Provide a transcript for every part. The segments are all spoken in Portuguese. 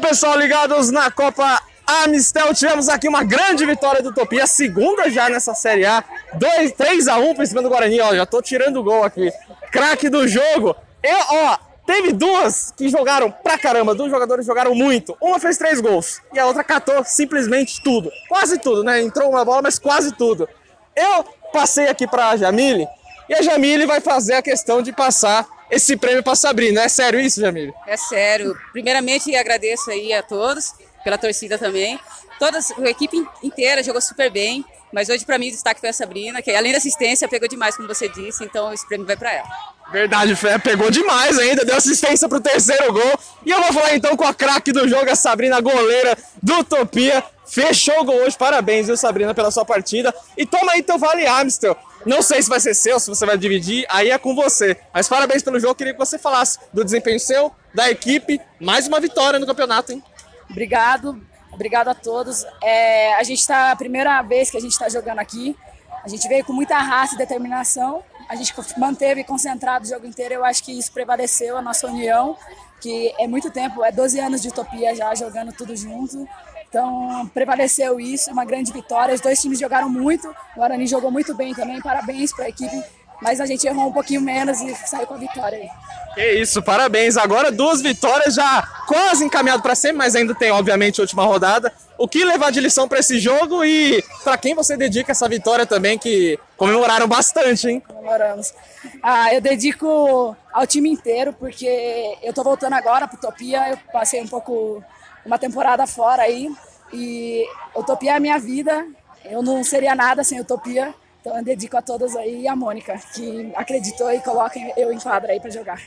Pessoal, ligados na Copa Amistel, tivemos aqui uma grande vitória do Utopia, a segunda já nessa Série A, 2, 3 a 1 para cima do Guarani, ó, já tô tirando o gol aqui. Craque do jogo. Eu, ó, teve duas que jogaram pra caramba, dois jogadores jogaram muito. Uma fez três gols e a outra catou simplesmente tudo. Quase tudo, né? Entrou uma bola, mas quase tudo. Eu passei aqui pra Jamile e a Jamile vai fazer a questão de passar esse prêmio para Sabrina. É sério isso, Jamile? É sério. Primeiramente, agradeço aí a todos, pela torcida também. Toda a equipe inteira jogou super bem, mas hoje para mim o destaque foi a Sabrina, que além da assistência pegou demais, como você disse, então esse prêmio vai para ela. Verdade, Fé, pegou demais ainda, deu assistência pro terceiro gol. E eu vou falar então com a craque do jogo, a Sabrina, goleira do Utopia. Fechou o gol hoje, parabéns, viu, Sabrina, pela sua partida. E toma aí teu Vale Amstel. Não sei se vai ser seu, se você vai dividir, aí é com você. Mas parabéns pelo jogo, queria que você falasse do desempenho seu, da equipe. Mais uma vitória no campeonato, hein? Obrigado, obrigado a todos. É, a gente está a primeira vez que a gente está jogando aqui. A gente veio com muita raça e determinação. A gente manteve concentrado o jogo inteiro. Eu acho que isso prevaleceu a nossa união, que é muito tempo, é 12 anos de utopia já jogando tudo junto. Então, prevaleceu isso, uma grande vitória. Os dois times jogaram muito, o Guarani jogou muito bem também. Parabéns para a equipe, mas a gente errou um pouquinho menos e saiu com a vitória aí. Que isso, parabéns. Agora duas vitórias já quase encaminhado para sempre, mas ainda tem, obviamente, a última rodada. O que levar de lição para esse jogo e para quem você dedica essa vitória também, que comemoraram bastante, hein? Comemoramos. Ah, eu dedico ao time inteiro, porque eu tô voltando agora para Utopia, eu passei um pouco uma temporada fora aí. E Utopia é a minha vida. Eu não seria nada sem Utopia. Então eu dedico a todas aí e a Mônica, que acreditou e coloca eu em quadra aí para jogar.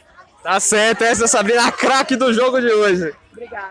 Tá certo, essa é Sabrina, a craque do jogo de hoje. Obrigada.